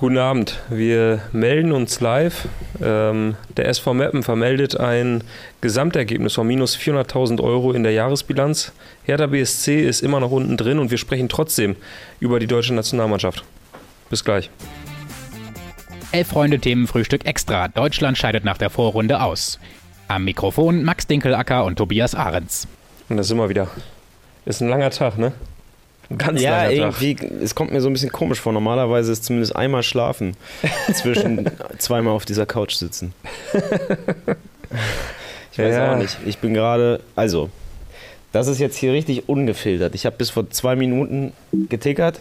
Guten Abend. Wir melden uns live. Ähm, der SV Meppen vermeldet ein Gesamtergebnis von minus 400.000 Euro in der Jahresbilanz. Hertha BSC ist immer noch unten drin und wir sprechen trotzdem über die deutsche Nationalmannschaft. Bis gleich. Elf Freunde Themenfrühstück extra. Deutschland scheidet nach der Vorrunde aus. Am Mikrofon Max Dinkelacker und Tobias Ahrens. Und das sind wir wieder. Ist ein langer Tag, ne? Ganz ja, Tag. irgendwie, es kommt mir so ein bisschen komisch vor. Normalerweise ist zumindest einmal schlafen zwischen zweimal auf dieser Couch sitzen. Ich weiß Ja. auch nicht. Ich bin gerade, also, das ist jetzt hier richtig ungefiltert. Ich habe bis vor zwei Minuten getickert,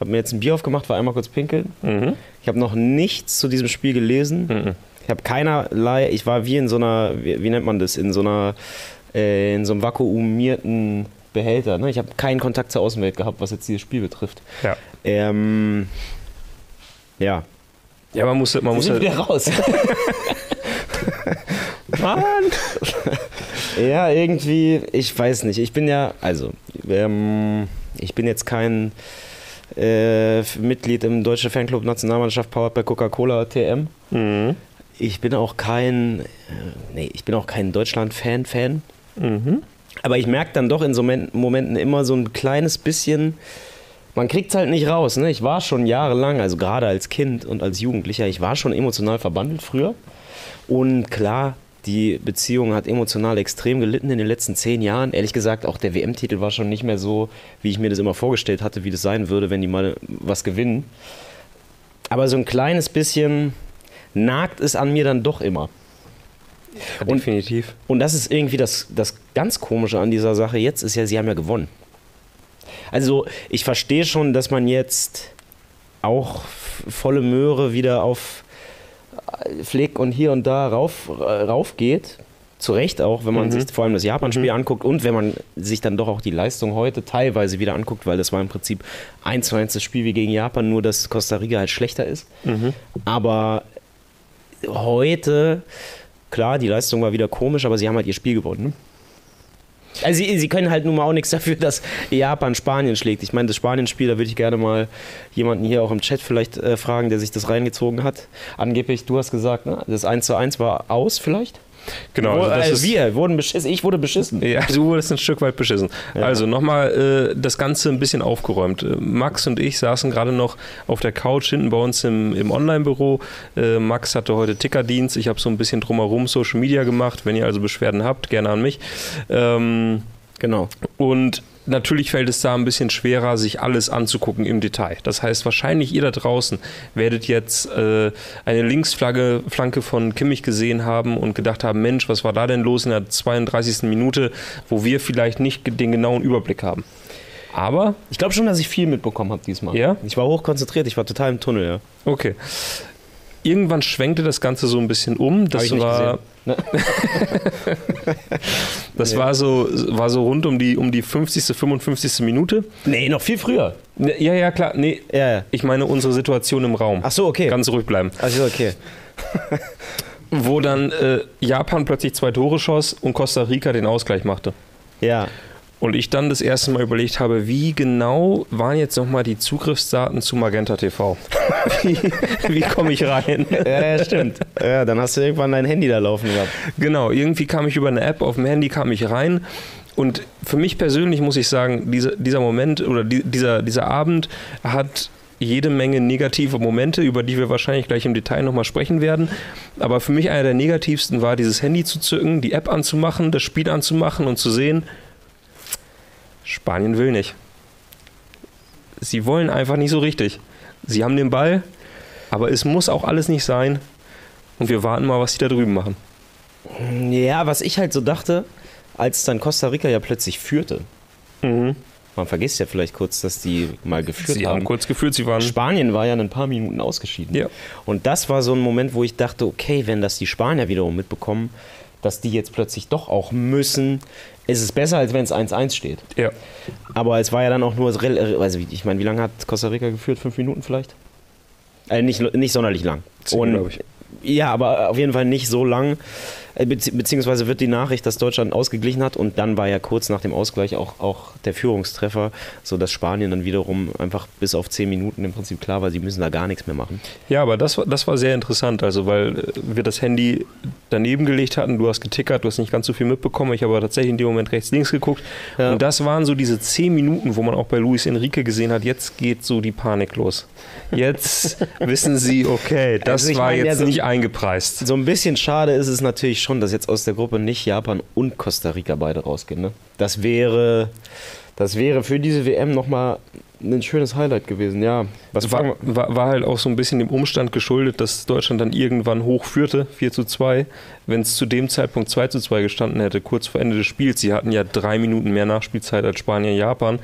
habe mir jetzt ein Bier aufgemacht, war einmal kurz pinkeln. Mhm. Ich habe noch nichts zu diesem Spiel gelesen. Mhm. Ich habe keinerlei, ich war wie in so einer, wie, wie nennt man das, in so einer, äh, in so einem vakuumierten Behälter. Ne? Ich habe keinen Kontakt zur Außenwelt gehabt, was jetzt dieses Spiel betrifft. Ja. Ähm, ja. Ja, man muss, man muss sind halt, wieder raus. Mann! ja, irgendwie, ich weiß nicht. Ich bin ja, also, ähm, ich bin jetzt kein äh, Mitglied im Deutschen Fanclub Nationalmannschaft Powered by Coca-Cola TM. Mhm. Ich bin auch kein, äh, nee, ich bin auch kein Deutschland-Fan-Fan. Mhm. Aber ich merke dann doch in so Men- Momenten immer so ein kleines bisschen, man kriegt es halt nicht raus. Ne? Ich war schon jahrelang, also gerade als Kind und als Jugendlicher, ich war schon emotional verbandelt früher. Und klar, die Beziehung hat emotional extrem gelitten in den letzten zehn Jahren. Ehrlich gesagt, auch der WM-Titel war schon nicht mehr so, wie ich mir das immer vorgestellt hatte, wie das sein würde, wenn die mal was gewinnen. Aber so ein kleines bisschen nagt es an mir dann doch immer. Und- Definitiv. Und das ist irgendwie das, das ganz Komische an dieser Sache jetzt, ist ja, sie haben ja gewonnen. Also ich verstehe schon, dass man jetzt auch volle Möhre wieder auf äh, Flick und hier und da rauf, äh, rauf geht. Zu Recht auch, wenn man Mhm. sich vor allem das Japan-Spiel Mhm. anguckt und wenn man sich dann doch auch die Leistung heute teilweise wieder anguckt, weil das war im Prinzip eins zu eins das Spiel wie gegen Japan, nur dass Costa Rica halt schlechter ist. Mhm. Aber heute, klar, die Leistung war wieder komisch, aber sie haben halt ihr Spiel gewonnen. Ne? Also sie, sie können halt nun mal auch nichts dafür, dass Japan Spanien schlägt. Ich meine, das Spanien-Spiel, da würde ich gerne mal jemanden hier auch im Chat vielleicht äh, fragen, der sich das reingezogen hat. Angeblich, du hast gesagt, ne, das 1 zu 1 war aus vielleicht? Genau. Wo, also äh, wir wurden beschissen. Ich wurde beschissen. Ja, du wurdest ein Stück weit beschissen. Ja. Also nochmal äh, das Ganze ein bisschen aufgeräumt. Äh, Max und ich saßen gerade noch auf der Couch hinten bei uns im, im Online-Büro. Äh, Max hatte heute Tickerdienst. Ich habe so ein bisschen drumherum Social Media gemacht. Wenn ihr also Beschwerden habt, gerne an mich. Ähm, Genau. und natürlich fällt es da ein bisschen schwerer, sich alles anzugucken im Detail. Das heißt, wahrscheinlich ihr da draußen werdet jetzt äh, eine Linksflagge Flanke von Kimmich gesehen haben und gedacht haben, Mensch, was war da denn los in der 32. Minute, wo wir vielleicht nicht den genauen Überblick haben. Aber, Ich glaube schon, dass ich viel mitbekommen habe diesmal. Ja? Ich war hochkonzentriert, ich war total im Tunnel, ja. okay. Irgendwann schwenkte das Ganze so ein bisschen um. Das war, gesehen. Ne? das Nee. war so, war so rund um die, um die 50., 55. Minute. Nee, noch viel früher. Ne, Ja, ja, klar. Nee, Ja, ja. ich meine unsere Situation im Raum. Ach so, okay. Ganz ruhig bleiben. also okay. Wo dann äh, Japan plötzlich zwei Tore schoss und Costa Rica den Ausgleich machte. Ja. Und ich dann das erste Mal überlegt habe, wie genau waren jetzt nochmal die Zugriffsdaten zu Magenta TV? wie wie komme ich rein? Ja, ja, stimmt. ja, dann hast du irgendwann dein Handy da laufen gehabt. Genau, irgendwie kam ich über eine App auf dem Handy, kam ich rein. Und für mich persönlich muss ich sagen, diese, dieser Moment oder die, dieser, dieser Abend hat jede Menge negative Momente, über die wir wahrscheinlich gleich im Detail nochmal sprechen werden. Aber für mich einer der negativsten war, dieses Handy zu zücken, die App anzumachen, das Spiel anzumachen und zu sehen, Spanien will nicht. Sie wollen einfach nicht so richtig. Sie haben den Ball, aber es muss auch alles nicht sein. Und wir warten mal, was sie da drüben machen. Ja, was ich halt so dachte, als dann Costa Rica ja plötzlich führte. Mhm. Man vergisst ja vielleicht kurz, dass die mal geführt Sie haben haben. kurz gefühlt, sie waren. Spanien war ja in ein paar Minuten ausgeschieden. Ja. Und das war so ein Moment, wo ich dachte, okay, wenn das die Spanier wiederum mitbekommen, dass die jetzt plötzlich doch auch müssen, ist es besser, als wenn es 1-1 steht. Ja. Aber es war ja dann auch nur, also ich meine, wie lange hat Costa Rica geführt? Fünf Minuten vielleicht? Äh, nicht, nicht sonderlich lang. Zehn, Und- glaub ich. Ja, aber auf jeden Fall nicht so lang. Äh, bezieh beziehungsweise wird die Nachricht, dass Deutschland ausgeglichen hat und dann war ja kurz nach dem Ausgleich auch, auch der Führungstreffer, sodass Spanien dann wiederum einfach bis auf zehn Minuten im Prinzip klar war, sie müssen da gar nichts mehr machen. Ja, aber das, war- das war sehr interessant, also weil äh, wir das Handy daneben gelegt hatten, du hast getickert, du hast nicht ganz so viel mitbekommen, ich habe aber tatsächlich in dem Moment rechts, links geguckt Ja. und das waren so diese zehn Minuten, wo man auch bei Luis Enrique gesehen hat, jetzt geht so die Panik los. Jetzt wissen sie, okay, das Also war meine, ja, jetzt so- nicht eingepreist. So ein bisschen schade ist es natürlich schon, dass jetzt aus der Gruppe nicht Japan und Costa Rica beide rausgehen. Ne? Das wäre, das wäre für diese WM nochmal ein schönes Highlight gewesen. Ja, was war, war, war halt auch so ein bisschen dem Umstand geschuldet, dass Deutschland dann irgendwann hoch führte, 4 zu 2. Wenn es zu dem Zeitpunkt 2 zu 2 gestanden hätte, kurz vor Ende des Spiels, sie hatten ja drei Minuten mehr Nachspielzeit als Spanien, Japan,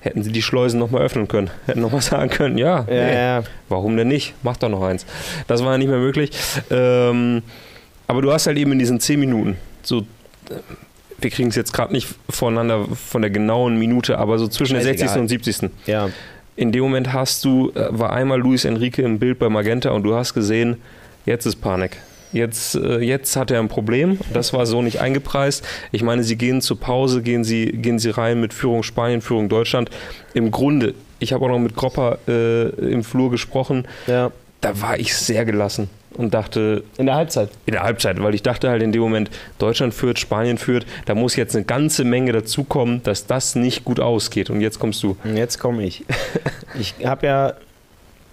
hätten sie die Schleusen nochmal öffnen können. Hätten nochmal sagen können, ja, Ja, nee, ja. warum denn nicht? Mach doch noch eins. Das war ja nicht mehr möglich. Ähm, aber du hast halt eben in diesen 10 Minuten so. Wir kriegen es jetzt gerade nicht voneinander von der genauen Minute, aber so zwischen der 60. Scheißegal. und 70 ja. in dem Moment hast du, äh, war einmal Luis Enrique im Bild bei Magenta und du hast gesehen, jetzt ist Panik. Jetzt, äh, jetzt hat er ein Problem. Das war so nicht eingepreist. Ich meine, sie gehen zur Pause, gehen sie, gehen sie rein mit Führung Spanien, Führung Deutschland. Im Grunde, ich habe auch noch mit Gropper äh, im Flur gesprochen, ja. da war ich sehr gelassen und dachte, In der Halbzeit. in der Halbzeit, weil ich dachte halt in dem Moment, Deutschland führt, Spanien führt, da muss jetzt eine ganze Menge dazukommen, dass das nicht gut ausgeht. Und jetzt kommst du. Jetzt komme ich. Ich habe ja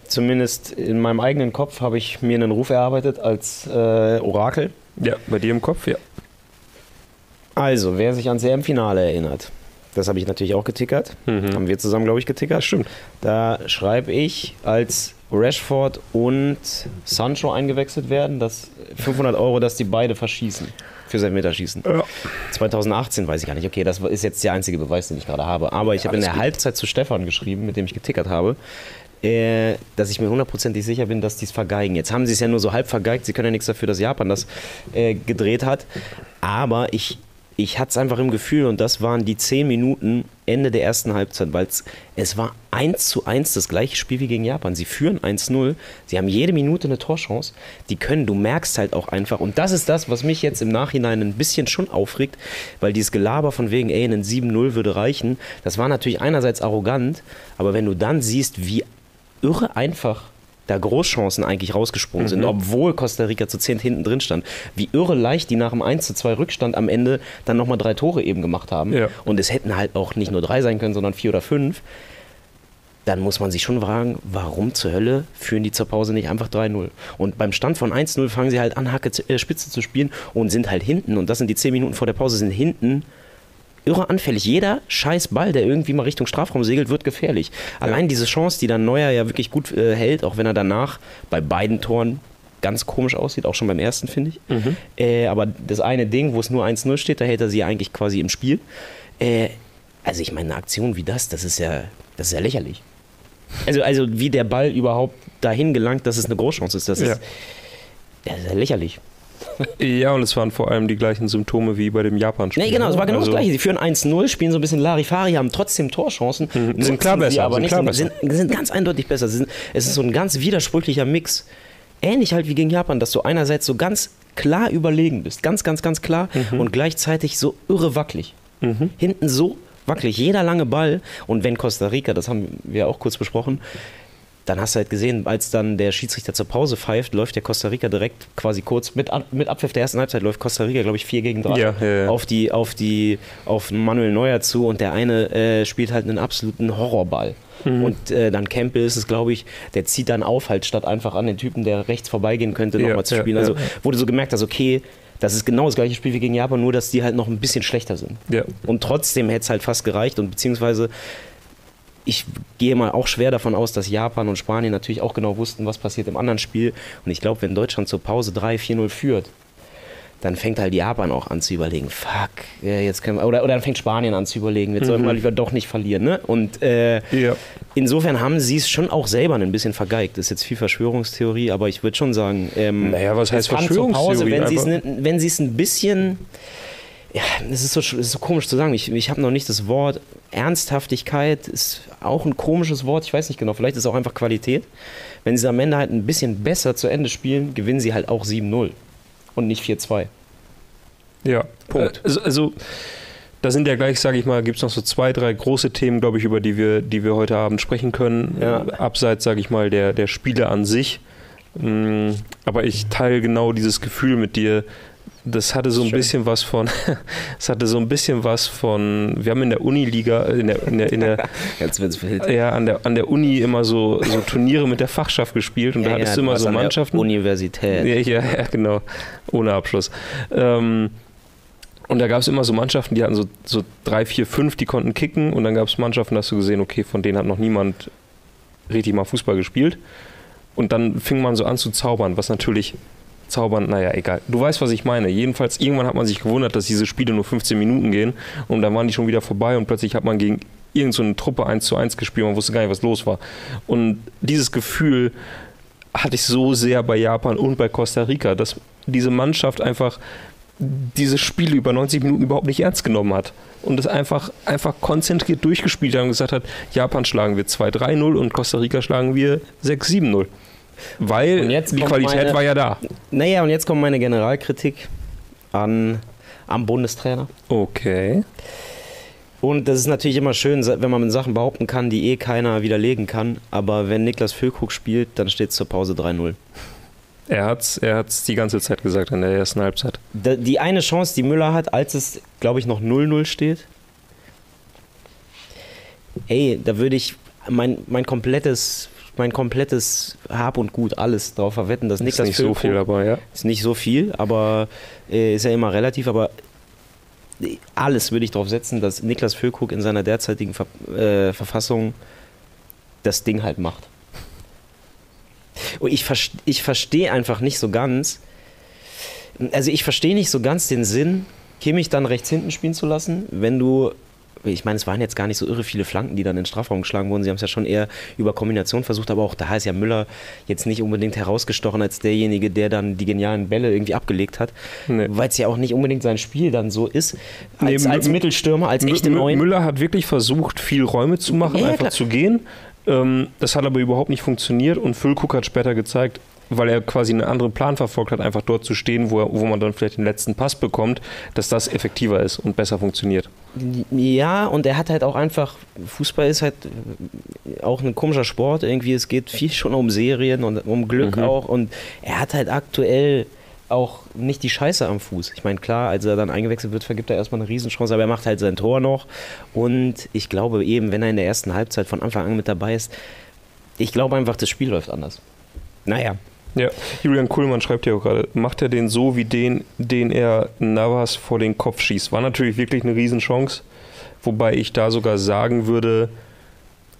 zumindest in meinem eigenen Kopf habe ich mir einen Ruf erarbeitet als äh, Orakel. Ja, bei dir im Kopf, ja. Also, wer sich ans EM-Finale erinnert, das habe ich natürlich auch getickert. Mhm. Haben wir zusammen, glaube ich, getickert. Stimmt. Da schreibe ich, als Rashford und Sancho eingewechselt werden, dass 500 Euro, dass die beide verschießen. Für sein Meterschießen. Ja. 2018 weiß ich gar nicht. Okay, das ist jetzt der einzige Beweis, den ich gerade habe. Aber ich habe in der gut. Halbzeit zu Stefan geschrieben, mit dem ich getickert habe, äh, dass ich mir hundertprozentig sicher bin, dass die es vergeigen. Jetzt haben sie es ja nur so halb vergeigt. Sie können ja nichts dafür, dass Japan das äh, gedreht hat. Aber ich, ich hatte es einfach im Gefühl und das waren die 10 Minuten Ende der ersten Halbzeit, weil es war 1 zu 1 das gleiche Spiel wie gegen Japan. Sie führen 1-0, sie haben jede Minute eine Torchance. Die können, du merkst halt auch einfach, und das ist das, was mich jetzt im Nachhinein ein bisschen schon aufregt, weil dieses Gelaber von wegen, ey, ein 7-0 würde reichen, das war natürlich einerseits arrogant, aber wenn du dann siehst, wie irre einfach da Großchancen eigentlich rausgesprungen sind, obwohl Costa Rica zu 10 hinten drin stand. Wie irre leicht die nach dem 1 zu 2 Rückstand am Ende dann nochmal drei Tore eben gemacht haben. Ja. Und es hätten halt auch nicht nur drei sein können, sondern vier oder fünf. Dann muss man sich schon fragen, warum zur Hölle führen die zur Pause nicht einfach 3-0? Und beim Stand von 1-0 fangen sie halt an, Hacke zu- äh, Spitze zu spielen und sind halt hinten. Und das sind die 10 Minuten vor der Pause, sind hinten irre anfällig. Jeder scheiß Ball, der irgendwie mal Richtung Strafraum segelt, wird gefährlich. Allein diese Chance, die dann Neuer ja wirklich gut äh, hält, auch wenn er danach bei beiden Toren ganz komisch aussieht, auch schon beim ersten, finde ich. Äh, aber das eine Ding, wo es nur 1-0 steht, da hält er sie eigentlich quasi im Spiel. Äh, also ich meine, eine Aktion wie das, das ist ja, das ist ja lächerlich. Also, also wie der Ball überhaupt dahin gelangt, dass es eine Großchance ist, das Ja. ist, das ist ja lächerlich. Ja, und es waren vor allem die gleichen Symptome wie bei dem Japan-Spiel. Nee, genau, es war genau Also, das Gleiche. Sie führen 1-0, spielen so ein bisschen Larifari, haben trotzdem Torchancen. nutzen Sind klar besser, aber sind nicht, klar sind, besser. sind, sind ganz eindeutig besser. Sind, es ist so ein ganz widersprüchlicher Mix. Ähnlich halt wie gegen Japan, dass du einerseits so ganz klar überlegen bist, ganz, ganz, ganz klar Mhm. und gleichzeitig so irre wackelig. Hinten so wackelig, jeder lange Ball. Und wenn Costa Rica, das haben wir auch kurz besprochen, dann hast du halt gesehen, als dann der Schiedsrichter zur Pause pfeift, läuft der Costa Rica direkt quasi kurz mit, mit Abpfiff der ersten Halbzeit läuft Costa Rica, glaube ich, 4 gegen 3 Ja, ja, ja. auf die, auf die, auf Manuel Neuer zu und der eine äh, spielt halt einen absoluten Horrorball. Mhm. Und äh, dann Campbell ist es, glaube ich, der zieht dann auf, halt statt einfach an den Typen, der rechts vorbeigehen könnte, nochmal zu spielen. Also du so gemerkt hast, okay, das ist genau das gleiche Spiel wie gegen Japan, nur dass die halt noch ein bisschen schlechter sind. Ja. Und trotzdem hätte es halt fast gereicht und beziehungsweise ich gehe mal auch schwer davon aus, dass Japan und Spanien natürlich auch genau wussten, was passiert im anderen Spiel. Und ich glaube, wenn Deutschland zur Pause 3-4-0 führt, dann fängt halt Japan auch an zu überlegen, fuck, ja, jetzt können wir, oder, oder dann fängt Spanien an zu überlegen, jetzt sollten wir lieber doch nicht verlieren. Ne? Und äh, Ja. insofern haben sie es schon auch selber ein bisschen vergeigt. Das ist jetzt viel Verschwörungstheorie, aber ich würde schon sagen, ähm, Naja, was heißt zur Pause, Verschwörungstheorie? wenn sie es Einfach- ne- es ein bisschen ja, es ist so, es ist so komisch zu sagen. Ich, ich habe noch nicht das Wort Ernsthaftigkeit, ist auch ein komisches Wort. Ich weiß nicht genau, vielleicht ist es auch einfach Qualität. Wenn sie am Ende halt ein bisschen besser zu Ende spielen, gewinnen sie halt auch 7-0 und nicht 4-2. Ja, Punkt. Also, also da sind ja gleich, sage ich mal, gibt es noch so zwei, drei große Themen, glaube ich, über die wir, die wir heute Abend sprechen können. Ja. Äh, Abseits, sage ich mal, der, der Spiele an sich. Mm, Aber ich teile genau dieses Gefühl mit dir. Das hatte so ein Schön. bisschen was von, es hatte so ein bisschen was von, wir haben in der Uniliga, in der, in der, in der Jetzt wird's wild. ja, an der, an der Uni immer so, so Turniere mit der Fachschaft gespielt und da hattest du immer so Mannschaften. Universität. Ja, ja, ja, genau. Ohne Abschluss. Ähm, und da gab es immer so Mannschaften, die hatten so, so drei, vier, fünf, die konnten kicken. Und dann gab es Mannschaften, da hast du gesehen, okay, von denen hat noch niemand richtig mal Fußball gespielt. Und dann fing man so an zu zaubern, was natürlich zaubern, naja, egal. Du weißt, was ich meine. Jedenfalls, irgendwann hat man sich gewundert, dass diese Spiele nur 15 Minuten gehen. Und dann waren die schon wieder vorbei und plötzlich hat man gegen irgendeine so Truppe 1 zu 1 gespielt. Man wusste gar nicht, was los war. Und dieses Gefühl hatte ich so sehr bei Japan und bei Costa Rica, dass diese Mannschaft einfach diese Spiele über 90 Minuten überhaupt nicht ernst genommen hat und es einfach, einfach konzentriert durchgespielt hat und gesagt hat, Japan schlagen wir 2-3-0 und Costa Rica schlagen wir 6-7-0. Weil Und jetzt die Qualität meine- war ja da. Naja, und jetzt kommt meine Generalkritik an, am Bundestrainer. Okay. Und das ist natürlich immer schön, wenn man Sachen behaupten kann, die eh keiner widerlegen kann. Aber wenn Niklas Füllkrug spielt, dann steht es zur Pause 3-0. Er hat es er hat's die ganze Zeit gesagt in der ersten Halbzeit. Die eine Chance, die Müller hat, als es, glaube ich, noch 0-0 steht, ey, da würde ich mein, mein komplettes mein komplettes Hab und Gut, alles drauf verwetten, dass Ist Niklas nicht so Füllkrug viel dabei, ja. Ist nicht so viel, aber äh, ist ja immer relativ, aber alles würde ich darauf setzen, dass Niklas Füllkrug in seiner derzeitigen Ver äh, Verfassung das Ding halt macht. Und ich, verst ich verstehe einfach nicht so ganz, also ich verstehe nicht so ganz den Sinn, Kimmich dann rechts hinten spielen zu lassen, wenn du, ich meine, es waren jetzt gar nicht so irre viele Flanken, die dann in den Strafraum geschlagen wurden. Sie haben es ja schon eher über Kombination versucht, aber auch da ist ja Müller jetzt nicht unbedingt herausgestochen als derjenige, der dann die genialen Bälle irgendwie abgelegt hat, Nee. weil es ja auch nicht unbedingt sein Spiel dann so ist, Nee, als, Mü- als Mittelstürmer, als echte Neun. Müller hat wirklich versucht, viel Räume zu machen, Ja, einfach klar. zu gehen. Ähm, das hat aber überhaupt nicht funktioniert und Füllkrug hat später gezeigt, weil er quasi einen anderen Plan verfolgt hat, einfach dort zu stehen, wo, er, wo man dann vielleicht den letzten Pass bekommt, dass das effektiver ist und besser funktioniert. Ja, und er hat halt auch einfach, Fußball ist halt äh, auch ein komischer Sport irgendwie, es geht viel schon um Serien und um Glück Mhm. auch und er hat halt aktuell auch nicht die Scheiße am Fuß. Ich meine, klar, als er dann eingewechselt wird, vergibt er erstmal eine Riesenchance, aber er macht halt sein Tor noch und ich glaube eben, wenn er in der ersten Halbzeit von Anfang an mit dabei ist, ich glaube einfach, das Spiel läuft anders. Naja, Ja, Julian Kuhlmann schreibt ja auch gerade, macht er den so wie den, den er Navas vor den Kopf schießt? War natürlich wirklich eine Riesenchance, wobei ich da sogar sagen würde,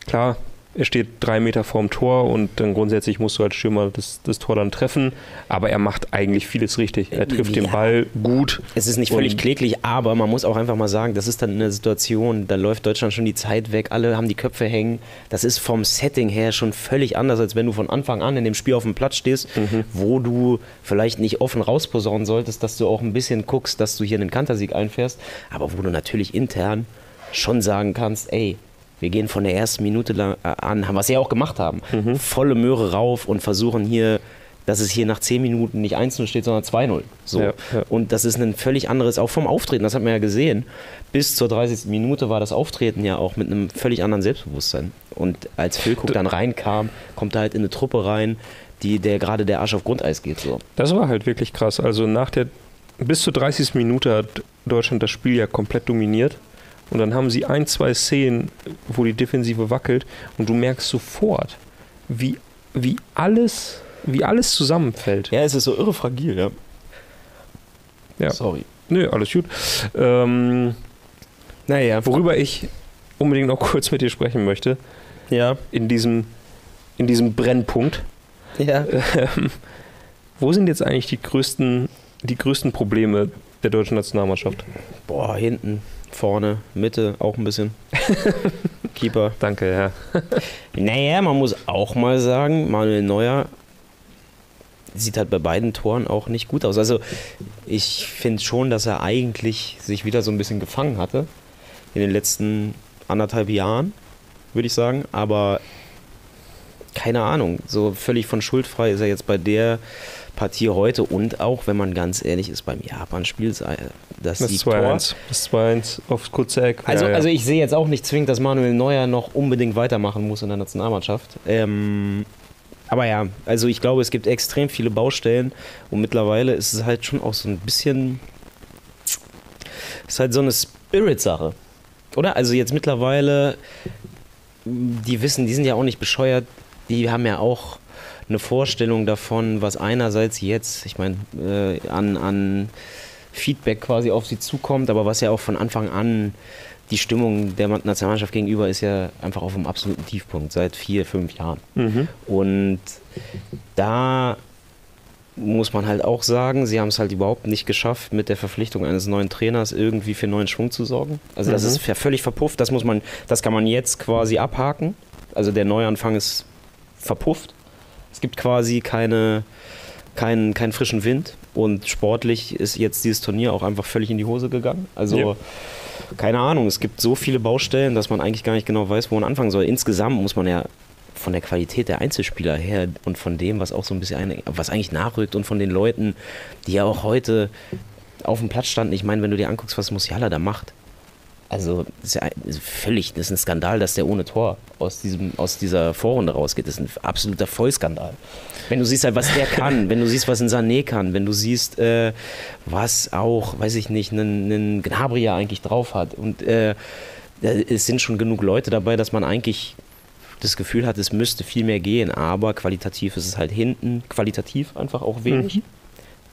klar, er steht drei Meter vorm Tor und dann grundsätzlich musst du als Stürmer das, das Tor dann treffen, aber er macht eigentlich vieles richtig. Er trifft den Ja. Ball gut. Es ist nicht völlig kläglich, aber man muss auch einfach mal sagen, das ist dann eine Situation, da läuft Deutschland schon die Zeit weg, alle haben die Köpfe hängen. Das ist vom Setting her schon völlig anders, als wenn du von Anfang an in dem Spiel auf dem Platz stehst, wo du vielleicht nicht offen rausposaunen solltest, dass du auch ein bisschen guckst, dass du hier einen Kantersieg einfährst, aber wo du natürlich intern schon sagen kannst, ey, wir gehen von der ersten Minute äh, an, was sie ja auch gemacht haben, volle Möhre rauf und versuchen hier, dass es hier nach 10 Minuten nicht 1-0 steht, sondern 2-0. So. Ja, ja. Und das ist ein völlig anderes, auch vom Auftreten, das hat man ja gesehen. Bis zur 30. Minute war das Auftreten ja auch mit einem völlig anderen Selbstbewusstsein. Und als Füllkrug dann reinkam, kommt er halt in eine Truppe rein, die der gerade der Arsch auf Grundeis geht. So. Das war halt wirklich krass. Also nach der bis zur 30. Minute hat Deutschland das Spiel ja komplett dominiert. Und dann haben sie ein, zwei Szenen, wo die Defensive wackelt und du merkst sofort, wie, wie, alles, wie alles zusammenfällt. Ja, es ist so irre fragil, ja. Ja. Sorry. Nö, alles gut. Ähm, Naja, worüber ich unbedingt noch kurz mit dir sprechen möchte, ja. in diesem, in diesem Brennpunkt. Ja. Ähm, wo sind jetzt eigentlich die größten, die größten Probleme der deutschen Nationalmannschaft? Boah, hinten, vorne, Mitte auch ein bisschen. Keeper. Danke, ja. Naja, man muss auch mal sagen, Manuel Neuer sieht halt bei beiden Toren auch nicht gut aus. Also ich finde schon, dass er eigentlich sich wieder so ein bisschen gefangen hatte in den letzten anderthalb Jahren, würde ich sagen. Aber keine Ahnung, so völlig von schuldfrei ist er jetzt bei der Partie heute und auch, wenn man ganz ehrlich ist, beim Japan-Spiel, das, Das Siegtor. 2-1. Das 2-1 auf kurze Eck. Also, Ja, ja. also ich sehe jetzt auch nicht zwingend, dass Manuel Neuer noch unbedingt weitermachen muss in der Nationalmannschaft. Ähm, aber ja, also ich glaube, es gibt extrem viele Baustellen und mittlerweile ist es halt schon auch so ein bisschen, ist halt so eine Spirit-Sache, oder? Also jetzt mittlerweile, die wissen, die sind ja auch nicht bescheuert, die haben ja auch eine Vorstellung davon, was einerseits jetzt, ich meine, äh, an, an Feedback quasi auf sie zukommt, aber was ja auch von Anfang an die Stimmung der Nationalmannschaft gegenüber ist ja einfach auf einem absoluten Tiefpunkt seit vier, fünf Jahren. Mhm. Und da muss man halt auch sagen, sie haben es halt überhaupt nicht geschafft, mit der Verpflichtung eines neuen Trainers irgendwie für neuen Schwung zu sorgen. Also das Mhm. ist ja völlig verpufft. Das muss man, das kann man jetzt quasi abhaken. Also der Neuanfang ist verpufft. Es gibt quasi keine, keinen, keinen frischen Wind. Und sportlich ist jetzt dieses Turnier auch einfach völlig in die Hose gegangen. Also Ja. keine Ahnung, es gibt so viele Baustellen, dass man eigentlich gar nicht genau weiß, wo man anfangen soll. Insgesamt muss man ja von der Qualität der Einzelspieler her und von dem, was auch so ein bisschen, was eigentlich nachrückt und von den Leuten, die ja auch heute auf dem Platz standen. Ich meine, wenn du dir anguckst, was Musiala da macht. Also, das ist ja ein- völlig, das ist ein Skandal, dass der ohne Tor aus, diesem, aus dieser Vorrunde rausgeht. Das ist ein absoluter Vollskandal. Wenn du siehst halt, was der kann, wenn du siehst, was ein Sané kann, wenn du siehst, äh, was auch, weiß ich nicht, einen, einen Gnabry ja eigentlich drauf hat. Und äh, es sind schon genug Leute dabei, dass man eigentlich das Gefühl hat, es müsste viel mehr gehen, aber qualitativ ist es halt hinten, qualitativ einfach auch wenig.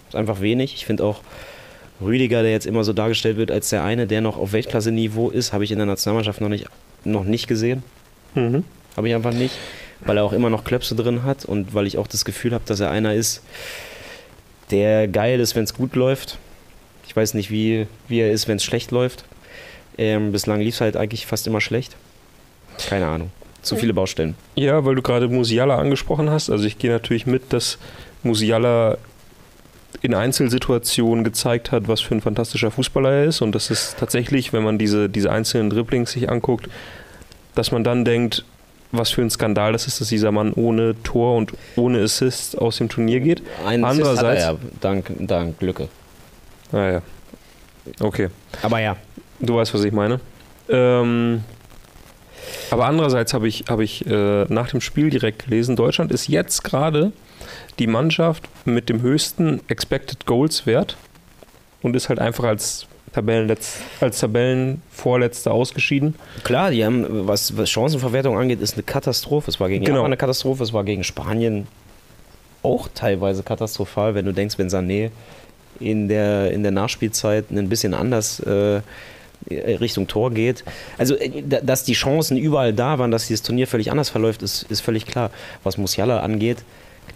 Ist einfach wenig. Ich finde auch Rüdiger, der jetzt immer so dargestellt wird als der eine, der noch auf Weltklasse-Niveau ist, habe ich in der Nationalmannschaft noch nicht, noch nicht gesehen. Mhm. Habe ich einfach nicht, weil er auch immer noch Klöpse drin hat und weil ich auch das Gefühl habe, dass er einer ist, der geil ist, wenn es gut läuft. Ich weiß nicht, wie, wie er ist, wenn es schlecht läuft. Ähm, bislang lief es halt eigentlich fast immer schlecht. Keine Ahnung. Zu viele Baustellen. Ja, weil du gerade Musiala angesprochen hast. Also ich gehe natürlich mit, dass Musiala in Einzelsituationen gezeigt hat, was für ein fantastischer Fußballer er ist. Und das ist tatsächlich, wenn man diese, diese einzelnen Dribblings sich anguckt, dass man dann denkt, was für ein Skandal das ist, dass dieser Mann ohne Tor und ohne Assist aus dem Turnier geht. Ein Assist Andererseits- hat er ja, dank, dank Glücke. Naja. Okay. Aber ja, Du weißt, was ich meine. Ähm, aber andererseits habe ich, habe ich äh, nach dem Spiel direkt gelesen, Deutschland ist jetzt gerade die Mannschaft mit dem höchsten Expected Goals Wert und ist halt einfach als, Tabellenletz, als Tabellenvorletzter ausgeschieden. klar, die haben, was, was Chancenverwertung angeht, ist eine Katastrophe. Es war gegen Genau. Japan eine Katastrophe, es war gegen Spanien auch teilweise katastrophal, wenn du denkst, wenn Sané in der, in der Nachspielzeit ein bisschen anders äh, Richtung Tor geht. Also, äh, da- dass die Chancen überall da waren, dass dieses Turnier völlig anders verläuft, ist, ist völlig klar. Was Musiala angeht,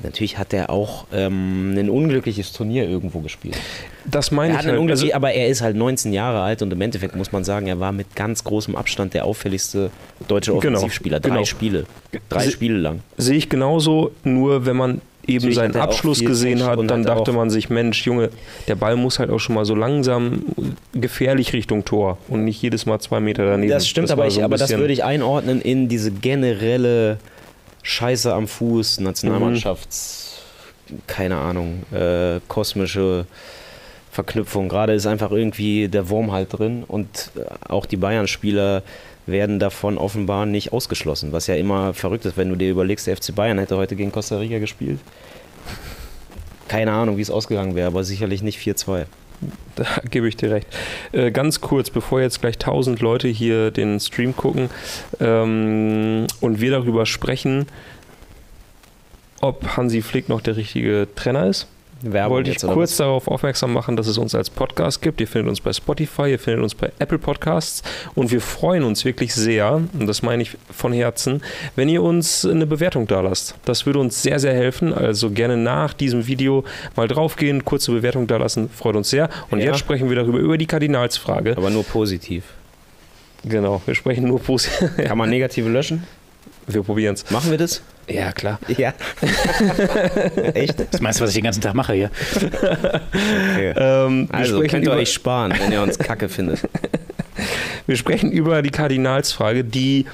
natürlich hat er auch ähm, ein unglückliches Turnier irgendwo gespielt. Das meine Er ich hat halt. Also, aber er ist halt 19 Jahre alt und im Endeffekt muss man sagen, er war mit ganz großem Abstand der auffälligste deutsche Genau, Offensivspieler. Drei genau. Spiele. Drei Sie- Spiele lang. sehe ich genauso, nur wenn man eben Natürlich seinen Abschluss gesehen hat, und dann hat dachte man sich, Mensch, Junge, der Ball muss halt auch schon mal so langsam gefährlich Richtung Tor und nicht jedes Mal zwei Meter daneben. Das stimmt, aber, war ich, so aber das würde ich einordnen in diese generelle Scheiße am Fuß, Nationalmannschafts, keine Ahnung, äh, kosmische Verknüpfung. Gerade ist einfach irgendwie der Wurm halt drin und äh, auch die Bayern-Spieler werden davon offenbar nicht ausgeschlossen, was ja immer verrückt ist, wenn du dir überlegst, der FC Bayern hätte heute gegen Costa Rica gespielt. Keine Ahnung, wie es ausgegangen wäre, aber sicherlich nicht 4-2. Da gebe ich dir recht. Äh, ganz kurz, bevor jetzt gleich tausend Leute hier den Stream gucken ähm, und wir darüber sprechen, ob Hansi Flick noch der richtige Trainer ist. Werbung wollte ich kurz darauf aufmerksam machen, dass es uns als Podcast gibt. Ihr findet uns bei Spotify, ihr findet uns bei Apple Podcasts und wir freuen uns wirklich sehr, und das meine ich von Herzen, wenn ihr uns eine Bewertung da lasst. Das würde uns sehr, sehr helfen. Also gerne nach diesem Video mal draufgehen, kurze Bewertung da lassen, freut uns sehr. Und Ja. jetzt sprechen wir darüber, über die Kardinalsfrage. Aber nur positiv. Genau, wir sprechen nur positiv. Kann man negative löschen? wir probieren es. Machen wir das? Ja, klar. Ja. Echt? Das meinst du, was ich den ganzen Tag mache hier? Okay. Ähm, wir, Also könnt ihr euch sparen, wenn ihr uns kacke findet. wir sprechen über die Kardinalsfrage, die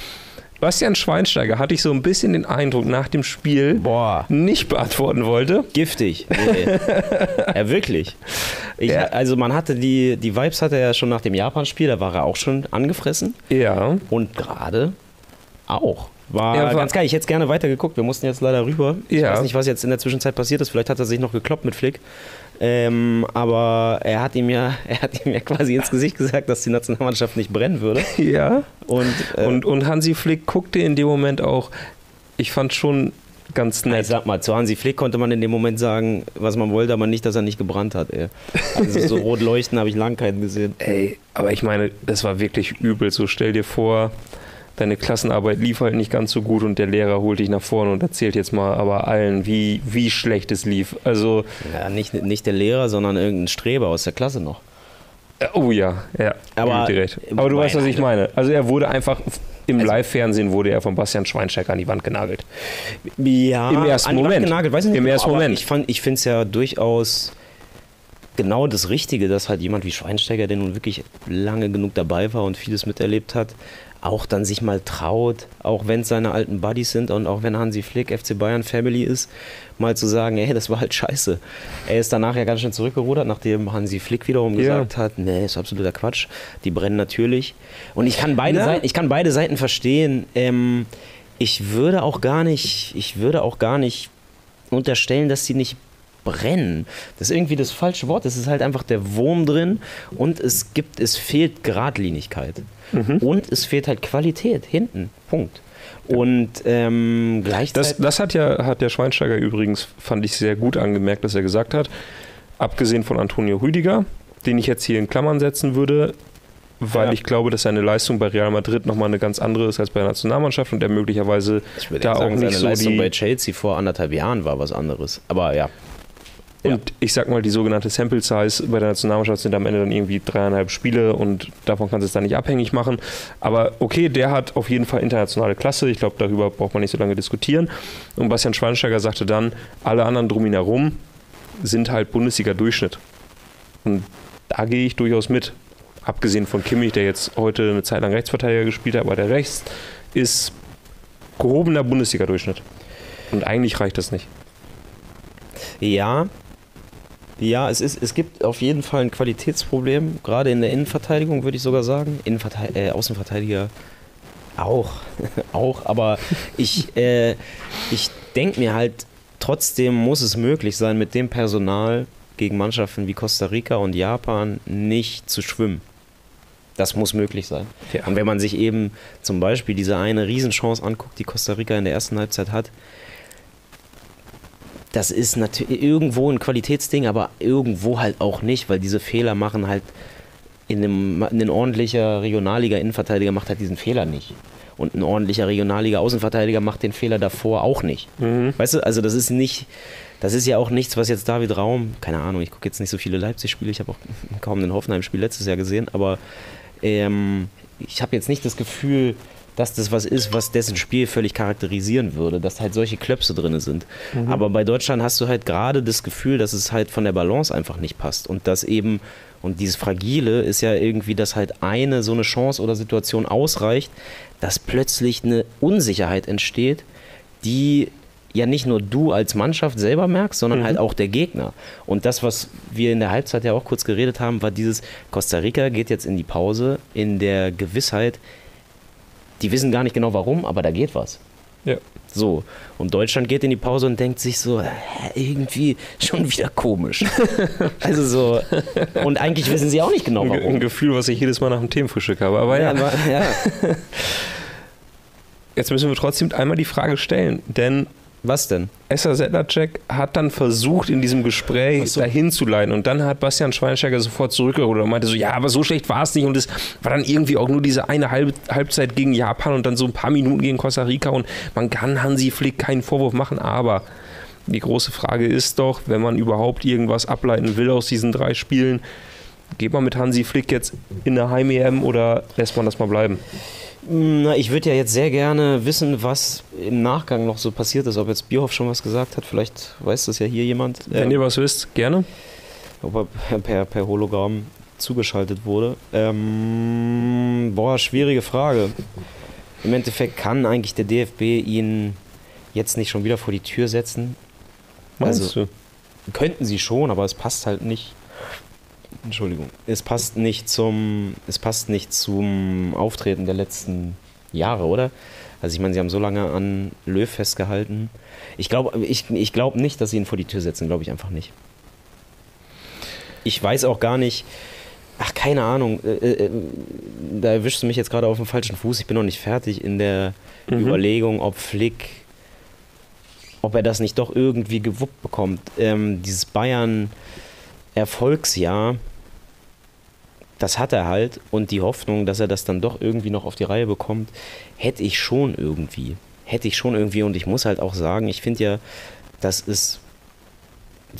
Bastian Schweinsteiger hatte ich so ein bisschen den Eindruck nach dem Spiel Boah. nicht beantworten wollte. Giftig. Nee. ja, wirklich. Ich, Ja. Also man hatte die, die Vibes hatte er schon nach dem Japan-Spiel, da war er auch schon angefressen. Ja. Und gerade auch. War, Er war- ganz geil. Ich hätte es gerne weitergeguckt. Wir mussten jetzt leider rüber. Ich Ja. weiß nicht, was jetzt in der Zwischenzeit passiert ist. Vielleicht hat er sich noch gekloppt mit Flick. Ähm, aber er hat ihm ja, er hat ihm ja quasi ins Gesicht gesagt, dass die Nationalmannschaft nicht brennen würde. Ja. Und, äh, Und, und Hansi Flick guckte in dem Moment auch, ich fand schon ganz ich nett. sag mal, zu Hansi Flick konnte man in dem Moment sagen, was man wollte, aber nicht, dass er nicht gebrannt hat. Ey. Also so rot leuchten habe ich lang keinen gesehen. Ey, aber ich meine, das war wirklich übel. So stell dir vor, deine Klassenarbeit lief halt nicht ganz so gut und der Lehrer holt dich nach vorne und erzählt jetzt mal aber allen, wie, wie schlecht es lief. Also, Ja, nicht, nicht der Lehrer, sondern irgendein Streber aus der Klasse noch. äh, oh ja, ja, Aber- gebe ich dir recht. Aber du weißt, was ich meine. Also er wurde einfach, im Also- Live-Fernsehen wurde er von Bastian Schweinsteiger an die Wand genagelt. Ja, Im ersten an die Wand Moment. Genagelt, weiß ich nicht Im genau, ersten Moment. Ich, fand- ich finde es ja durchaus genau das Richtige, dass halt jemand wie Schweinsteiger, der nun wirklich lange genug dabei war und vieles miterlebt hat, auch dann sich mal traut, auch wenn es seine alten Buddies sind und auch wenn Hansi Flick FC Bayern Family ist, mal zu sagen, ey, das war halt scheiße. Er ist danach ja ganz schön zurückgerudert, nachdem Hansi Flick wiederum Ja. gesagt hat, nee, ist absoluter Quatsch, die brennen natürlich. Und ich kann beide, Na. Seiten, ich kann beide Seiten verstehen. Ähm, ich würde auch gar nicht, ich würde auch gar nicht unterstellen, dass sie nicht brennen. Das ist irgendwie das falsche Wort. Es ist halt einfach der Wurm drin und es gibt, es fehlt Geradlinigkeit. Und es fehlt halt Qualität hinten. Punkt. Und ähm, Das, gleichzeitig. das hat ja hat der Schweinsteiger übrigens, fand ich sehr gut angemerkt, dass er gesagt hat, abgesehen von Antonio Rüdiger, den ich jetzt hier in Klammern setzen würde, weil Ja. ich glaube, dass seine Leistung bei Real Madrid nochmal eine ganz andere ist als bei der Nationalmannschaft und er möglicherweise ich würde da sagen, auch nicht seine so Leistung die, bei Chelsea vor anderthalb Jahren war was anderes. Aber ja. Ja. Und ich sag mal, die sogenannte Sample Size bei der Nationalmannschaft sind am Ende dann irgendwie dreieinhalb Spiele und davon kannst du es dann nicht abhängig machen. Aber okay, der hat auf jeden Fall internationale Klasse. Ich glaube, darüber braucht man nicht so lange diskutieren. Und Bastian Schweinsteiger sagte dann, alle anderen drum ihn herum sind halt Bundesliga-Durchschnitt. Und da gehe ich durchaus mit. Abgesehen von Kimmich, der jetzt heute eine Zeit lang Rechtsverteidiger gespielt hat, aber der rechts ist gehobener Bundesliga-Durchschnitt. Und eigentlich reicht das nicht. Ja. Ja, es, ist, es gibt auf jeden Fall ein Qualitätsproblem, gerade in der Innenverteidigung, würde ich sogar sagen. Innenverte äh, Außenverteidiger auch. auch, aber ich, äh, ich denke mir halt, trotzdem muss es möglich sein, mit dem Personal gegen Mannschaften wie Costa Rica und Japan nicht zu schwimmen. Das muss möglich sein. Ja. Und wenn man sich eben zum Beispiel diese eine Riesenchance anguckt, die Costa Rica in der ersten Halbzeit hat, das ist natürlich irgendwo ein Qualitätsding, aber irgendwo halt auch nicht, weil diese Fehler machen halt in einem, in ein ordentlicher Regionalliga-Innenverteidiger macht halt diesen Fehler nicht. Und ein ordentlicher Regionalliga-Außenverteidiger macht den Fehler davor auch nicht. Mhm. Weißt du, also das ist nicht, das ist ja auch nichts, was jetzt David Raum, keine Ahnung, ich gucke jetzt nicht so viele Leipzig-Spiele, ich habe auch kaum ein Hoffenheim-Spiel letztes Jahr gesehen, aber ähm, ich habe jetzt nicht das Gefühl, dass das was ist, was dessen Spiel völlig charakterisieren würde, dass halt solche Klöpse drin sind. Aber bei Deutschland hast du halt gerade das Gefühl, dass es halt von der Balance einfach nicht passt und dass eben und dieses Fragile ist ja irgendwie, dass halt eine so eine Chance oder Situation ausreicht, dass plötzlich eine Unsicherheit entsteht, die ja nicht nur du als Mannschaft selber merkst, sondern halt auch der Gegner. Und das, was wir in der Halbzeit ja auch kurz geredet haben, war dieses, Costa Rica geht jetzt in die Pause in der Gewissheit, die wissen gar nicht genau warum, aber da geht was. Ja. So, und Deutschland geht in die Pause und denkt sich so, irgendwie schon wieder komisch. also so, und eigentlich wissen sie auch nicht genau Ge- ein warum. Gefühl, was ich jedes Mal nach dem Themenfrühstück habe. Aber ja, aber, ja. jetzt müssen wir trotzdem einmal die Frage stellen, denn Was denn? Esther Sedlacek hat dann versucht, in diesem Gespräch so. dahin zu leiten. Und dann hat Bastian Schweinsteiger sofort zurückgerudert und meinte so, ja, aber so schlecht war es nicht. Und es war dann irgendwie auch nur diese eine Halb Halbzeit gegen Japan und dann so ein paar Minuten gegen Costa Rica. Und man kann Hansi Flick keinen Vorwurf machen. Aber die große Frage ist doch, wenn man überhaupt irgendwas ableiten will aus diesen drei Spielen, geht man mit Hansi Flick jetzt in der Heim-EM oder lässt man das mal bleiben? Na, ich würde ja jetzt sehr gerne wissen, was im Nachgang noch so passiert ist. Ob jetzt Bierhoff schon was gesagt hat, vielleicht weiß das ja hier jemand. Wenn Ähm, ihr was wisst, gerne. ob er per, per Hologramm zugeschaltet wurde. Ähm, boah, schwierige Frage. Im Endeffekt kann eigentlich der DFB ihn jetzt nicht schon wieder vor die Tür setzen. Meinst Also- du? Könnten sie schon, aber es passt halt nicht. Entschuldigung. Es passt nicht zum, es passt nicht zum Auftreten der letzten Jahre, oder? Also ich meine, sie haben so lange an Löw festgehalten. Ich glaube ich, ich glaub nicht, dass sie ihn vor die Tür setzen, glaube ich einfach nicht. Ich weiß auch gar nicht, ach keine Ahnung, äh, äh, da erwischst du mich jetzt gerade auf dem falschen Fuß. Ich bin noch nicht fertig in der Mhm. Überlegung, ob Flick ob er das nicht doch irgendwie gewuppt bekommt. Ähm, dieses Bayern-Erfolgsjahr, das hat er halt und die Hoffnung, dass er das dann doch irgendwie noch auf die Reihe bekommt, hätte ich schon irgendwie. Hätte ich schon irgendwie und ich muss halt auch sagen, ich finde ja, das ist,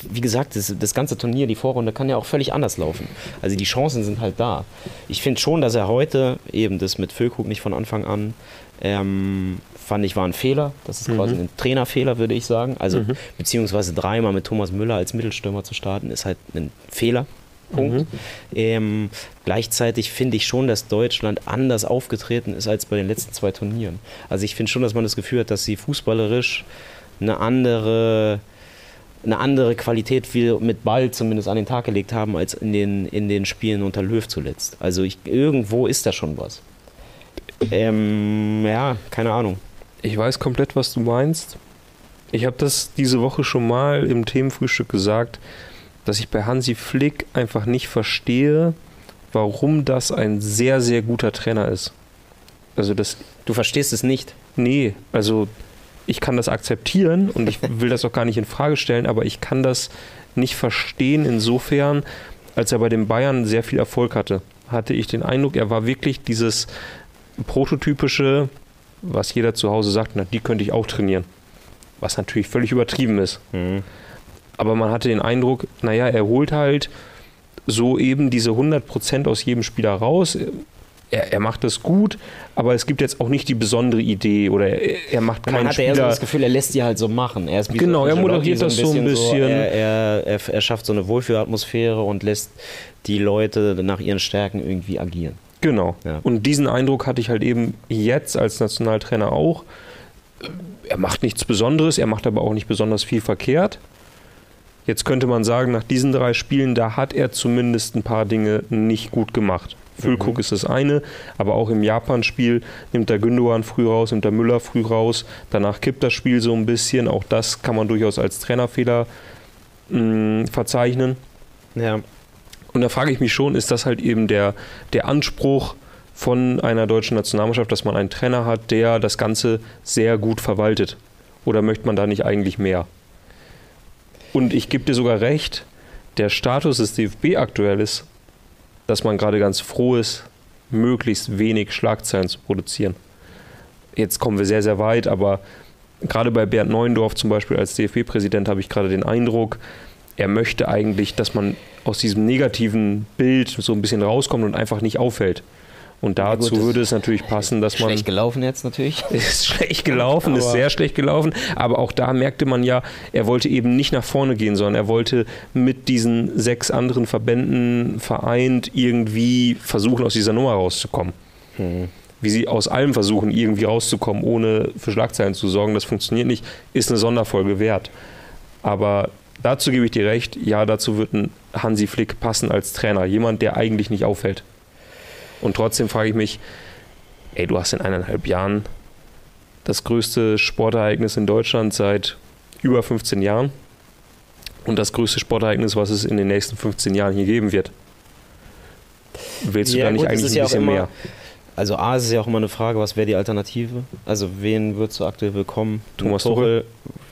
wie gesagt, das, das ganze Turnier, die Vorrunde kann ja auch völlig anders laufen. Also die Chancen sind halt da. Ich finde schon, dass er heute eben das mit Füllkrug nicht von Anfang an ähm, fand ich war ein Fehler. Das ist quasi ein Trainerfehler, würde ich sagen. Also beziehungsweise dreimal mit Thomas Müller als Mittelstürmer zu starten, ist halt ein Fehler. Punkt. Ähm, gleichzeitig finde ich schon, dass Deutschland anders aufgetreten ist als bei den letzten zwei Turnieren. Also ich finde schon, dass man das Gefühl hat, dass sie fußballerisch eine andere, eine andere Qualität wie mit Ball zumindest an den Tag gelegt haben, als in den, in den Spielen unter Löw zuletzt. Also ich, irgendwo ist da schon was. Ähm, ja, keine Ahnung. Ich weiß komplett, was du meinst. Ich habe das diese Woche schon mal im Themenfrühstück gesagt, dass ich bei Hansi Flick einfach nicht verstehe, warum das ein sehr, sehr guter Trainer ist. Also das, Du verstehst es nicht. nee, also ich kann das akzeptieren und ich will das auch gar nicht in Frage stellen, aber ich kann das nicht verstehen insofern, als er bei den Bayern sehr viel Erfolg hatte, hatte ich den Eindruck, er war wirklich dieses prototypische, was jeder zu Hause sagt, na, die könnte ich auch trainieren. Was natürlich völlig übertrieben ist. Aber man hatte den Eindruck, naja, er holt halt so eben diese 100% aus jedem Spieler raus. Er, er macht das gut, aber es gibt jetzt auch nicht die besondere Idee oder er, er macht Man keinen hatte eher so Spieler. das Gefühl, er lässt die halt so machen. Er ist Genau, er Ancelotti moderiert das so ein bisschen. er, er, er, er schafft so eine Wohlfühlatmosphäre und lässt die Leute nach ihren Stärken irgendwie agieren. Genau. Ja. Und diesen Eindruck hatte ich halt eben jetzt als Nationaltrainer auch. Er macht nichts Besonderes, er macht aber auch nicht besonders viel verkehrt. Jetzt könnte man sagen, nach diesen drei Spielen, da hat er zumindest ein paar Dinge nicht gut gemacht. Füllkrug ist das eine, aber auch im Japan-Spiel nimmt der Gündogan früh raus, nimmt der Müller früh raus. Danach kippt das Spiel so ein bisschen. Auch das kann man durchaus als Trainerfehler mh, verzeichnen. Ja. Und da frage ich mich schon, ist das halt eben der, der Anspruch von einer deutschen Nationalmannschaft, dass man einen Trainer hat, der das Ganze sehr gut verwaltet? Oder möchte man da nicht eigentlich mehr? Und ich gebe dir sogar recht, der Status des DFB aktuell ist, dass man gerade ganz froh ist, möglichst wenig Schlagzeilen zu produzieren. Jetzt kommen wir sehr, sehr weit, aber gerade bei Bernd Neuendorf zum Beispiel als DFB-Präsident habe ich gerade den Eindruck, er möchte eigentlich, dass man aus diesem negativen Bild so ein bisschen rauskommt und einfach nicht auffällt. Und dazu gut, würde es natürlich passen, dass man. Schlecht gelaufen jetzt natürlich. Ist schlecht gelaufen, ist sehr schlecht gelaufen. Aber auch da merkte man ja, er wollte eben nicht nach vorne gehen, sondern er wollte mit diesen sechs anderen Verbänden vereint irgendwie versuchen, aus dieser Nummer rauszukommen. Wie sie aus allem versuchen, irgendwie rauszukommen, ohne für Schlagzeilen zu sorgen, das funktioniert nicht, ist eine Sonderfolge wert. Aber dazu gebe ich dir recht, ja, dazu wird ein Hansi Flick passen als Trainer. Jemand, der eigentlich nicht auffällt. Und trotzdem frage ich mich, ey, du hast in eineinhalb Jahren das größte Sportereignis in Deutschland seit über 15 Jahren und das größte Sportereignis, was es in den nächsten 15 Jahren hier geben wird. Willst du Ja, da nicht gut, eigentlich ein ja bisschen immer- mehr? Also A, es ist ja auch immer eine Frage, was wäre die Alternative? Also wen würdest du aktuell bekommen? Thomas Tuchel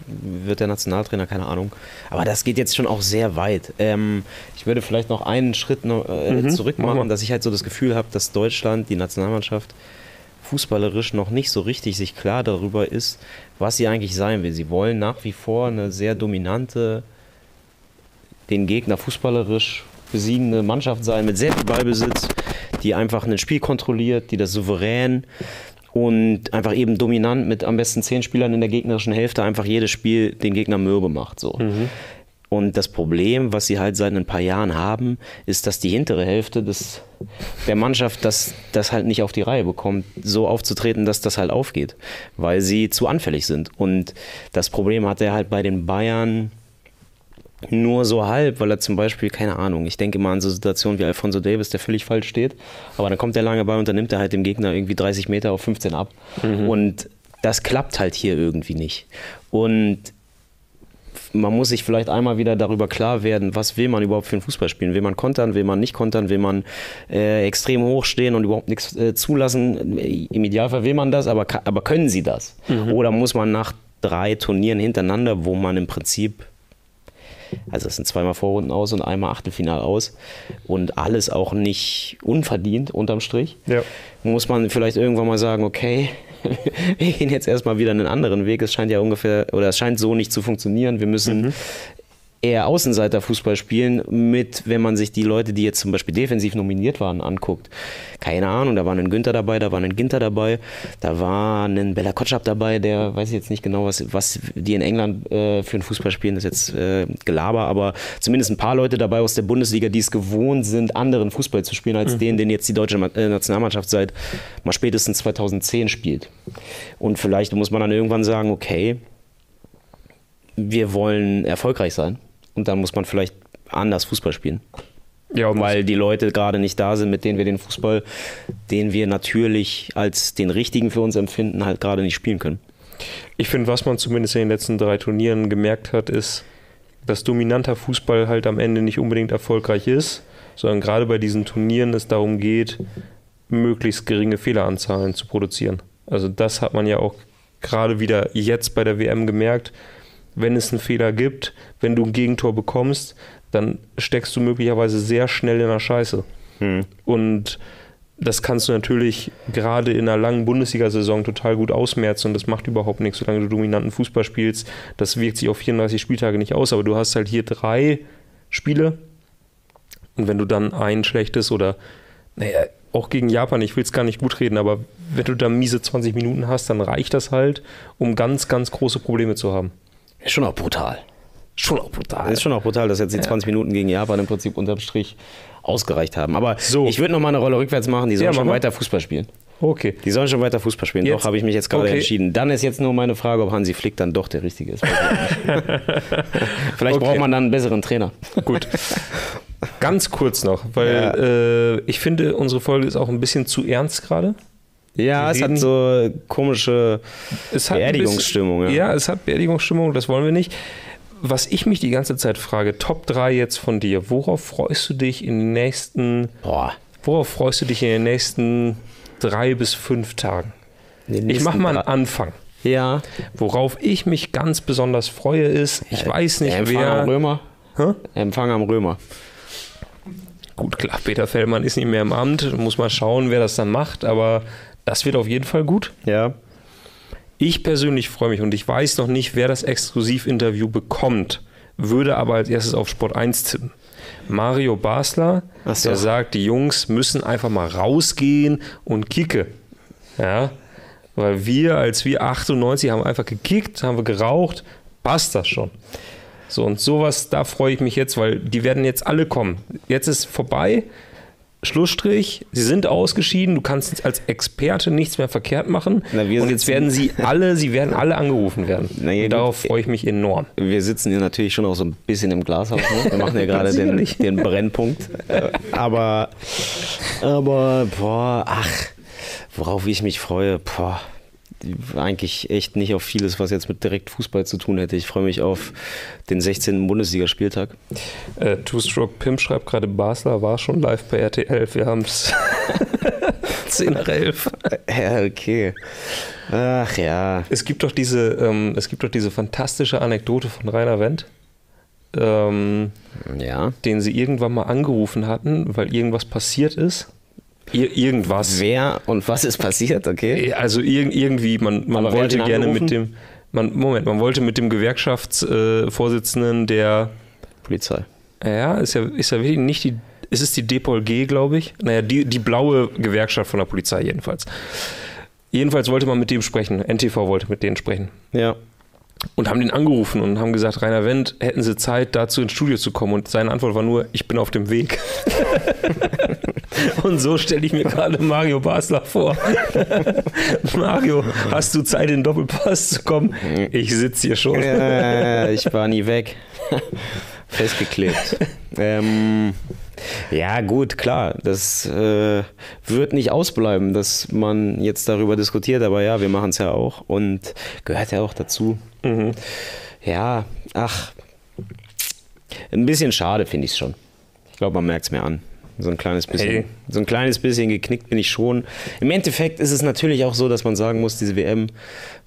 wird der Nationaltrainer, keine Ahnung. Aber das geht jetzt schon auch sehr weit. Ähm, ich würde vielleicht noch einen Schritt noch, äh, Mhm, zurück machen, dass ich halt so das Gefühl habe, dass Deutschland, die Nationalmannschaft, fußballerisch noch nicht so richtig sich klar darüber ist, was sie eigentlich sein will. Sie wollen nach wie vor eine sehr dominante, den Gegner fußballerisch besiegende Mannschaft sein, mit sehr viel Ballbesitz, die einfach ein Spiel kontrolliert, die das souverän und einfach eben dominant mit am besten zehn Spielern in der gegnerischen Hälfte einfach jedes Spiel den Gegner mürbe macht. So. Und das Problem, was sie halt seit ein paar Jahren haben, ist, dass die hintere Hälfte des, der Mannschaft das, das halt nicht auf die Reihe bekommt, so aufzutreten, dass das halt aufgeht, weil sie zu anfällig sind. Und das Problem hat er halt bei den Bayern nur so halb, weil er zum Beispiel, keine Ahnung, ich denke mal an so Situationen wie Alfonso Davis, der völlig falsch steht, aber dann kommt er lange bei und dann nimmt er halt dem Gegner irgendwie 30 Meter auf 15 ab. Mhm. Und das klappt halt hier irgendwie nicht. Und man muss sich vielleicht einmal wieder darüber klar werden, was will man überhaupt für einen Fußball spielen? Will man kontern, will man nicht kontern, will man äh, extrem hoch stehen und überhaupt nichts äh, zulassen? Im Idealfall will man das, aber, aber können sie das? Mhm. Oder muss man nach drei Turnieren hintereinander, wo man im Prinzip also es sind zweimal Vorrunden aus und einmal Achtelfinal aus. Und alles auch nicht unverdient unterm Strich. Ja. Muss man vielleicht irgendwann mal sagen, okay, wir gehen jetzt erstmal wieder einen anderen Weg. Es scheint ja ungefähr, oder es scheint so nicht zu funktionieren. Wir müssen mhm eher Außenseiter-Fußball spielen mit, wenn man sich die Leute, die jetzt zum Beispiel defensiv nominiert waren, anguckt. Keine Ahnung, da war ein Günther dabei, da war ein Ginter dabei, da war ein Bella Kotschap dabei, der weiß ich jetzt nicht genau, was, was die in England äh, für einen Fußball spielen, das ist jetzt äh, Gelaber, aber zumindest ein paar Leute dabei aus der Bundesliga, die es gewohnt sind, anderen Fußball zu spielen, als mhm. den, den jetzt die deutsche äh, Nationalmannschaft seit mal spätestens 2010 spielt. Und vielleicht muss man dann irgendwann sagen, okay, wir wollen erfolgreich sein und dann muss man vielleicht anders Fußball spielen. Ja, weil die Leute gerade nicht da sind, mit denen wir den Fußball, den wir natürlich als den richtigen für uns empfinden, halt gerade nicht spielen können. Ich finde, was man zumindest in den letzten drei Turnieren gemerkt hat, ist, dass dominanter Fußball halt am Ende nicht unbedingt erfolgreich ist, sondern gerade bei diesen Turnieren es darum geht, möglichst geringe Fehleranzahlen zu produzieren. Also das hat man ja auch gerade wieder jetzt bei der WM gemerkt wenn es einen Fehler gibt, wenn du ein Gegentor bekommst, dann steckst du möglicherweise sehr schnell in der Scheiße. Hm. Und das kannst du natürlich gerade in einer langen Bundesliga-Saison total gut ausmerzen und das macht überhaupt nichts, solange du dominanten Fußball spielst. Das wirkt sich auf 34 Spieltage nicht aus, aber du hast halt hier drei Spiele und wenn du dann ein schlechtes oder, naja, auch gegen Japan, ich will es gar nicht gut reden, aber wenn du da miese 20 Minuten hast, dann reicht das halt, um ganz, ganz große Probleme zu haben. Ist schon auch brutal. Schon auch brutal. Ist schon auch brutal, dass jetzt die 20 Minuten gegen Japan im Prinzip unterm Strich ausgereicht haben. Aber so. ich würde noch mal eine Rolle rückwärts machen. Die sollen ja, schon weiter Fußball spielen. Okay. Die sollen schon weiter Fußball spielen. Jetzt. Doch, habe ich mich jetzt gerade okay. entschieden. Dann ist jetzt nur meine Frage, ob Hansi Flick dann doch der Richtige ist. Vielleicht okay. braucht man dann einen besseren Trainer. Gut. Ganz kurz noch, weil ja. äh, ich finde, unsere Folge ist auch ein bisschen zu ernst gerade. Ja, es hat so komische Beerdigungsstimmung. Ja. ja, es hat Beerdigungsstimmung, das wollen wir nicht. Was ich mich die ganze Zeit frage, Top 3 jetzt von dir, worauf freust du dich in den nächsten, Boah. worauf freust du dich in den nächsten drei bis fünf Tagen? Ich mache mal einen Anfang. Ja. Worauf ich mich ganz besonders freue, ist, ich weiß nicht, Empfang wer. Am Römer. Hä? Empfang am Römer. Gut, klar, Peter Fellmann ist nicht mehr im Amt, muss mal schauen, wer das dann macht, aber das wird auf jeden Fall gut. Ja. Ich persönlich freue mich und ich weiß noch nicht, wer das Exklusivinterview bekommt, würde aber als erstes auf Sport 1 tippen. Mario Basler, so. der sagt, die Jungs müssen einfach mal rausgehen und kicken. Ja, weil wir, als wir 98 haben einfach gekickt, haben wir geraucht, passt das schon. So und sowas, da freue ich mich jetzt, weil die werden jetzt alle kommen. Jetzt ist vorbei. Schlussstrich, sie sind ausgeschieden, du kannst als Experte nichts mehr verkehrt machen. Na, und jetzt werden sie alle, sie werden alle angerufen werden. Na, ja, darauf freue ich mich enorm. Wir sitzen hier natürlich schon auch so ein bisschen im Glashaus. Ne? Wir machen ja gerade den, den Brennpunkt. Aber, aber, boah, ach, worauf ich mich freue, boah eigentlich echt nicht auf vieles, was jetzt mit direkt Fußball zu tun hätte. Ich freue mich auf den 16. Bundesligaspieltag. Äh, Two-Stroke Pimp schreibt gerade, Basler war schon live bei RTL. Wir haben es 10 nach 11. Ja, okay. Ach ja. Es gibt doch diese, ähm, es gibt doch diese fantastische Anekdote von Rainer Wendt. Ähm, ja. den sie irgendwann mal angerufen hatten, weil irgendwas passiert ist Ir irgendwas. Wer und was ist passiert, okay? Also ir irgendwie, man, man wollte gerne mit dem, man, Moment, man wollte mit dem Gewerkschaftsvorsitzenden äh, der Polizei. Ja, ist ja, ist ja wirklich nicht die, ist es die Depol G, glaube ich? Naja, die, die blaue Gewerkschaft von der Polizei jedenfalls. Jedenfalls wollte man mit dem sprechen. NTV wollte mit denen sprechen. Ja. Und haben den angerufen und haben gesagt, Rainer Wendt, hätten sie Zeit, dazu ins Studio zu kommen? Und seine Antwort war nur, ich bin auf dem Weg. und so stelle ich mir gerade Mario Basler vor. Mario, hast du Zeit, in den Doppelpass zu kommen? Ich sitze hier schon. Ja, ich war nie weg. Festgeklebt. ähm, ja, gut, klar. Das äh, wird nicht ausbleiben, dass man jetzt darüber diskutiert, aber ja, wir machen es ja auch und gehört ja auch dazu. Mhm. Ja, ach, ein bisschen schade finde ich es schon. Ich glaube, man merkt es mir an. So ein kleines bisschen, hey. so ein kleines bisschen geknickt bin ich schon. Im Endeffekt ist es natürlich auch so, dass man sagen muss, diese WM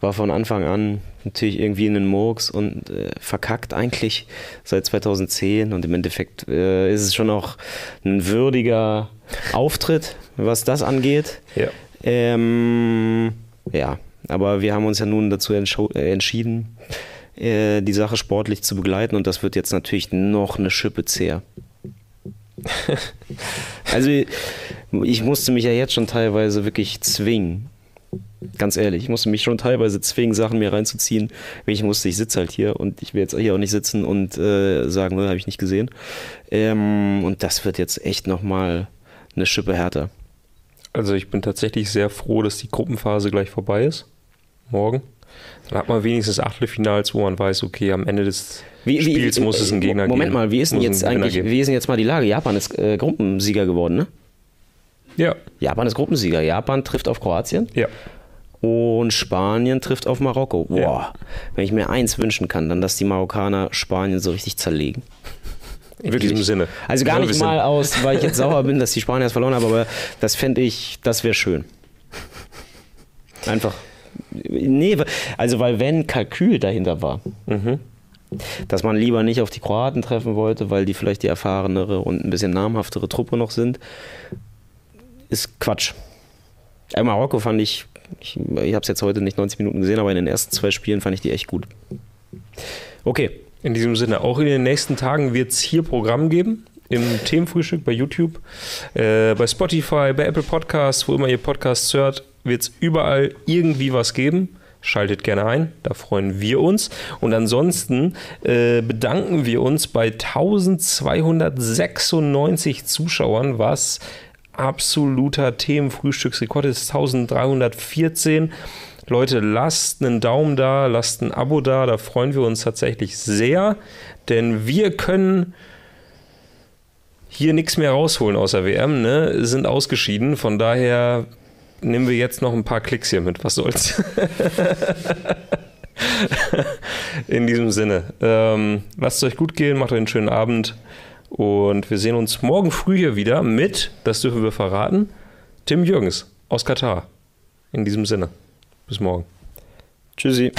war von Anfang an natürlich irgendwie in den Murks und äh, verkackt eigentlich seit 2010 und im Endeffekt äh, ist es schon auch ein würdiger Auftritt, was das angeht. Ja. Ähm, ja, aber wir haben uns ja nun dazu äh, entschieden, äh, die Sache sportlich zu begleiten und das wird jetzt natürlich noch eine Schippe zäher. also ich musste mich ja jetzt schon teilweise wirklich zwingen. Ganz ehrlich, ich musste mich schon teilweise zwingen, Sachen mir reinzuziehen. Ich musste, ich sitze halt hier und ich will jetzt hier auch nicht sitzen und äh, sagen, ne, habe ich nicht gesehen. Ähm, und das wird jetzt echt nochmal eine Schippe härter. Also ich bin tatsächlich sehr froh, dass die Gruppenphase gleich vorbei ist. Morgen. Dann hat man wenigstens Achtelfinals, wo man weiß, okay, am Ende des wie, Spiels wie, muss es einen Gegner Moment geben. Moment mal, wie ist denn jetzt eigentlich, wie ist denn jetzt mal die Lage? Japan ist äh, Gruppensieger geworden, ne? Ja. Japan ist Gruppensieger. Japan trifft auf Kroatien. Ja. Und Spanien trifft auf Marokko. Boah, ja. wenn ich mir eins wünschen kann, dann, dass die Marokkaner Spanien so richtig zerlegen. In Wirklich. diesem Sinne. Also gar nicht mal aus, weil ich jetzt sauer bin, dass die Spanier es verloren haben, aber das fände ich, das wäre schön. Einfach. Nee, also weil wenn Kalkül dahinter war, mhm. dass man lieber nicht auf die Kroaten treffen wollte, weil die vielleicht die erfahrenere und ein bisschen namhaftere Truppe noch sind, ist Quatsch. Äh, Marokko fand ich, ich, ich habe es jetzt heute nicht 90 Minuten gesehen, aber in den ersten zwei Spielen fand ich die echt gut. Okay. In diesem Sinne, auch in den nächsten Tagen wird es hier Programm geben. Im Themenfrühstück bei YouTube, äh, bei Spotify, bei Apple Podcasts, wo immer ihr Podcasts hört, wird es überall irgendwie was geben. Schaltet gerne ein, da freuen wir uns. Und ansonsten äh, bedanken wir uns bei 1296 Zuschauern, was absoluter Themenfrühstücksrekord ist 1314. Leute, lasst einen Daumen da, lasst ein Abo da, da freuen wir uns tatsächlich sehr, denn wir können hier nichts mehr rausholen außer WM, ne? sind ausgeschieden, von daher nehmen wir jetzt noch ein paar Klicks hier mit, was soll's. In diesem Sinne, ähm, lasst es euch gut gehen, macht euch einen schönen Abend. Und wir sehen uns morgen früh hier wieder mit, das dürfen wir verraten, Tim Jürgens aus Katar. In diesem Sinne. Bis morgen. Tschüssi.